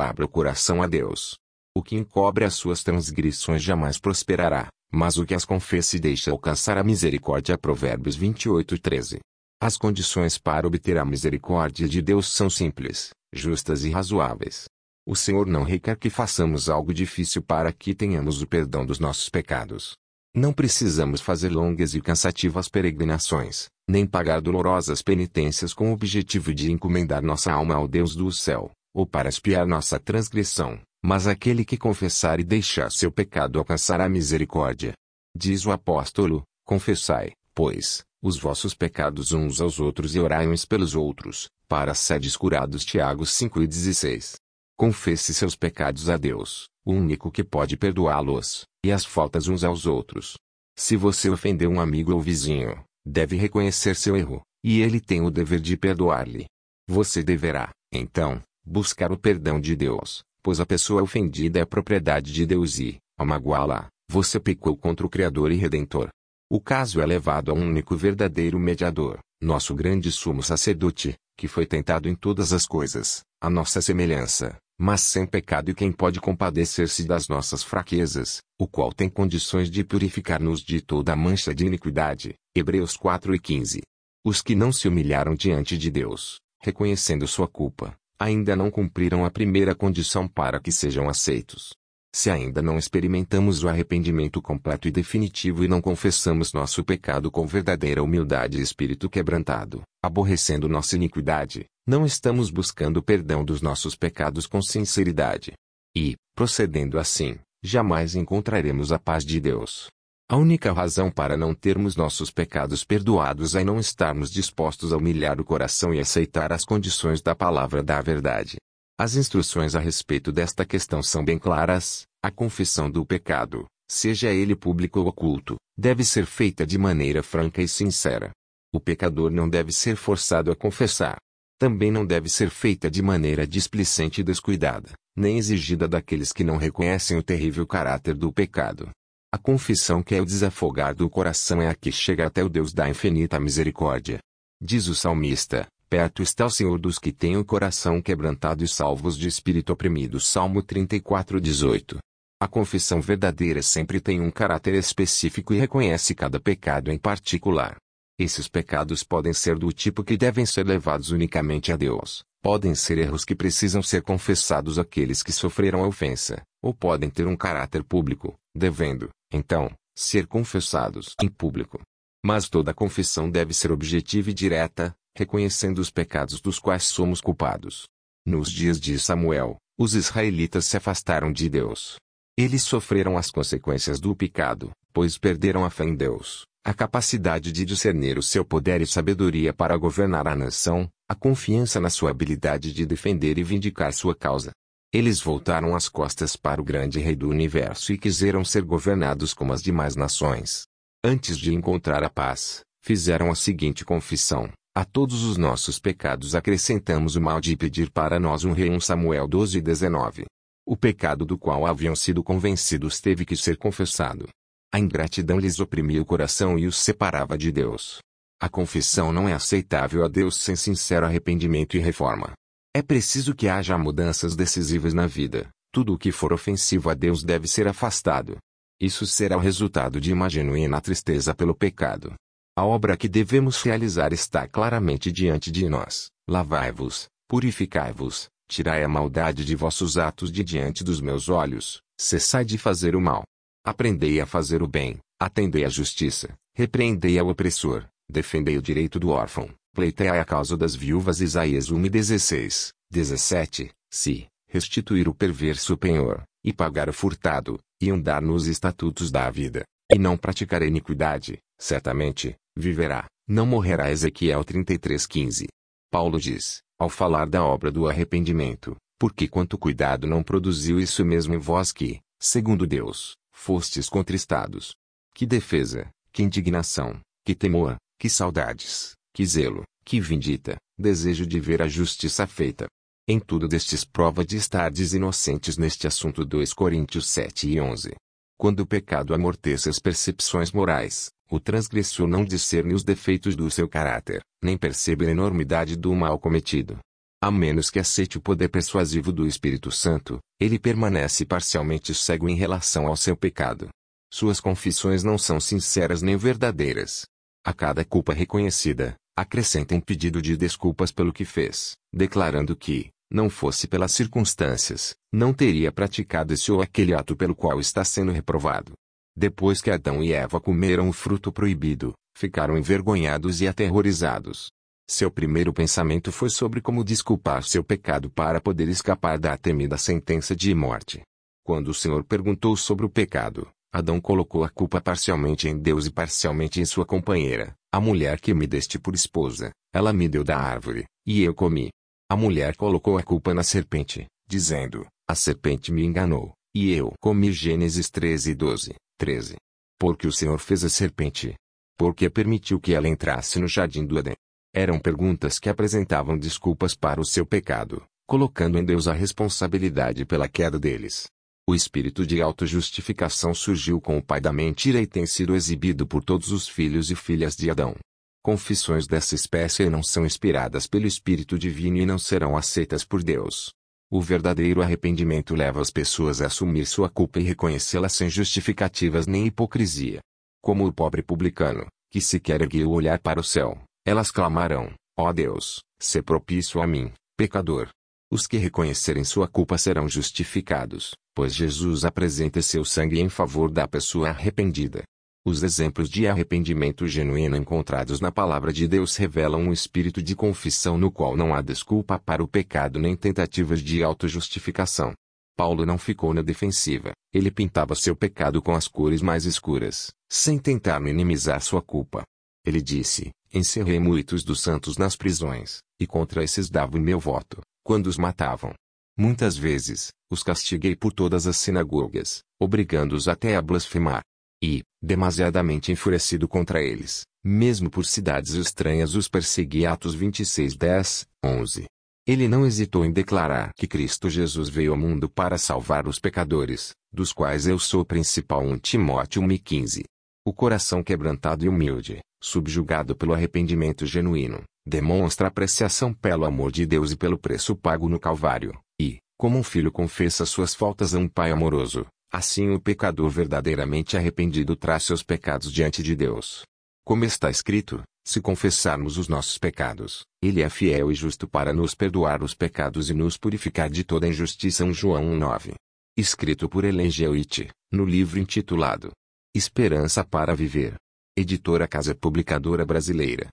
Abra o coração a Deus. O que encobre as suas transgressões jamais prosperará, mas o que as confessa e deixa alcançar a misericórdia. Provérbios 28 13. As condições para obter a misericórdia de Deus são simples, justas e razoáveis. O Senhor não requer que façamos algo difícil para que tenhamos o perdão dos nossos pecados. Não precisamos fazer longas e cansativas peregrinações, nem pagar dolorosas penitências com o objetivo de encomendar nossa alma ao Deus do céu, ou para espiar nossa transgressão, mas aquele que confessar e deixar seu pecado alcançará misericórdia. Diz o apóstolo: Confessai, pois, os vossos pecados uns aos outros e orai uns pelos outros, para sedes curados. Tiago 5,16. Confesse seus pecados a Deus, o único que pode perdoá-los, e as faltas uns aos outros. Se você ofendeu um amigo ou vizinho, deve reconhecer seu erro, e ele tem o dever de perdoar-lhe. Você deverá, então, buscar o perdão de Deus, pois a pessoa ofendida é propriedade de Deus e, ao magoá-la, você pecou contra o Criador e Redentor. O caso é levado a um único verdadeiro mediador, nosso grande sumo sacerdote, que foi tentado em todas as coisas, a nossa semelhança, mas sem pecado e quem pode compadecer-se das nossas fraquezas, o qual tem condições de purificar-nos de toda mancha de iniquidade. Hebreus 4 e 15. Os que não se humilharam diante de Deus, reconhecendo sua culpa, ainda não cumpriram a primeira condição para que sejam aceitos. Se ainda não experimentamos o arrependimento completo e definitivo e não confessamos nosso pecado com verdadeira humildade e espírito quebrantado, aborrecendo nossa iniquidade, não estamos buscando perdão dos nossos pecados com sinceridade. E, procedendo assim, jamais encontraremos a paz de Deus. A única razão para não termos nossos pecados perdoados é não estarmos dispostos a humilhar o coração e aceitar as condições da palavra da verdade. As instruções a respeito desta questão são bem claras. A confissão do pecado, seja ele público ou oculto, deve ser feita de maneira franca e sincera. O pecador não deve ser forçado a confessar. Também não deve ser feita de maneira displicente e descuidada, nem exigida daqueles que não reconhecem o terrível caráter do pecado. A confissão que é o desafogar do coração é a que chega até o Deus da infinita misericórdia. Diz o salmista: Perto está o Senhor dos que têm o coração quebrantado e salvos de espírito oprimido. Salmo 34, 18. A confissão verdadeira sempre tem um caráter específico e reconhece cada pecado em particular. Esses pecados podem ser do tipo que devem ser levados unicamente a Deus, podem ser erros que precisam ser confessados àqueles que sofreram a ofensa, ou podem ter um caráter público, devendo, então, ser confessados em público. Mas toda confissão deve ser objetiva e direta, reconhecendo os pecados dos quais somos culpados. Nos dias de Samuel, os israelitas se afastaram de Deus. Eles sofreram as consequências do pecado, pois perderam a fé em Deus, a capacidade de discernir o seu poder e sabedoria para governar a nação, a confiança na sua habilidade de defender e vindicar sua causa. Eles voltaram as costas para o grande rei do universo e quiseram ser governados como as demais nações. Antes de encontrar a paz, fizeram a seguinte confissão: a todos os nossos pecados acrescentamos o mal de pedir para nós um rei 1 Samuel 12 e 19. O pecado do qual haviam sido convencidos teve que ser confessado. A ingratidão lhes oprimia o coração e os separava de Deus. A confissão não é aceitável a Deus sem sincero arrependimento e reforma. É preciso que haja mudanças decisivas na vida. Tudo o que for ofensivo a Deus deve ser afastado. Isso será o resultado de uma genuína tristeza pelo pecado, a obra que devemos realizar está claramente diante de nós. Lavai-vos, purificai-vos, tirai a maldade de vossos atos de diante dos meus olhos, cessai de fazer o mal. Aprendei a fazer o bem, atendei à justiça, repreendei ao opressor, defendei o direito do órfão, pleiteai a causa das viúvas. Isaías 1 16, 17, se restituir o perverso penhor, e pagar o furtado, e andar nos estatutos da vida, e não praticar iniquidade, certamente, viverá, não morrerá. Ezequiel 33:15. Paulo diz, ao falar da obra do arrependimento, porque quanto cuidado não produziu isso mesmo em vós que, segundo Deus, fostes contristados. Que defesa, que indignação, que temor, que saudades, que zelo, que vindita, desejo de ver a justiça feita. Em tudo destes prova de estardes inocentes neste assunto 2 Coríntios 7 e 11. Quando o pecado amorteça as percepções morais, o transgressor não discerne os defeitos do seu caráter, nem percebe a enormidade do mal cometido. A menos que aceite o poder persuasivo do Espírito Santo, ele permanece parcialmente cego em relação ao seu pecado. Suas confissões não são sinceras nem verdadeiras. A cada culpa reconhecida, acrescenta um pedido de desculpas pelo que fez, declarando que, não fosse pelas circunstâncias, não teria praticado esse ou aquele ato pelo qual está sendo reprovado. Depois que Adão e Eva comeram o fruto proibido, ficaram envergonhados e aterrorizados. Seu primeiro pensamento foi sobre como desculpar seu pecado para poder escapar da temida sentença de morte. Quando o Senhor perguntou sobre o pecado, Adão colocou a culpa parcialmente em Deus e parcialmente em sua companheira, a mulher que me deste por esposa. Ela me deu da árvore, e eu comi. A mulher colocou a culpa na serpente, dizendo: A serpente me enganou, e eu comi. Gênesis 13 e 12, 13. Porque o Senhor fez a serpente. Porque permitiu que ela entrasse no jardim do Éden. Eram perguntas que apresentavam desculpas para o seu pecado, colocando em Deus a responsabilidade pela queda deles. O espírito de autojustificação surgiu com o pai da mentira e tem sido exibido por todos os filhos e filhas de Adão. Confissões dessa espécie não são inspiradas pelo Espírito Divino e não serão aceitas por Deus. O verdadeiro arrependimento leva as pessoas a assumir sua culpa e reconhecê-la sem justificativas nem hipocrisia. Como o pobre publicano, que sequer ergueu o olhar para o céu, elas clamarão: Ó oh Deus, se propício a mim, pecador. Os que reconhecerem sua culpa serão justificados, pois Jesus apresenta seu sangue em favor da pessoa arrependida. Os exemplos de arrependimento genuíno encontrados na palavra de Deus revelam um espírito de confissão no qual não há desculpa para o pecado nem tentativas de autojustificação. Paulo não ficou na defensiva, ele pintava seu pecado com as cores mais escuras, sem tentar minimizar sua culpa. Ele disse: Encerrei muitos dos santos nas prisões, e contra esses dava o meu voto, quando os matavam. Muitas vezes, os castiguei por todas as sinagogas, obrigando-os até a blasfemar. E, demasiadamente enfurecido contra eles, mesmo por cidades estranhas os persegui Atos 26 10, 11. Ele não hesitou em declarar que Cristo Jesus veio ao mundo para salvar os pecadores, dos quais eu sou o principal 1 Timóteo 1,15. O coração quebrantado e humilde, subjugado pelo arrependimento genuíno, demonstra apreciação pelo amor de Deus e pelo preço pago no Calvário. E, como um filho confessa suas faltas a um pai amoroso, assim o pecador verdadeiramente arrependido traz seus pecados diante de Deus. Como está escrito, se confessarmos os nossos pecados, Ele é fiel e justo para nos perdoar os pecados e nos purificar de toda injustiça. 1 João 1,9. Escrito por Ellen White, no livro intitulado Esperança para Viver. Editora Casa Publicadora Brasileira.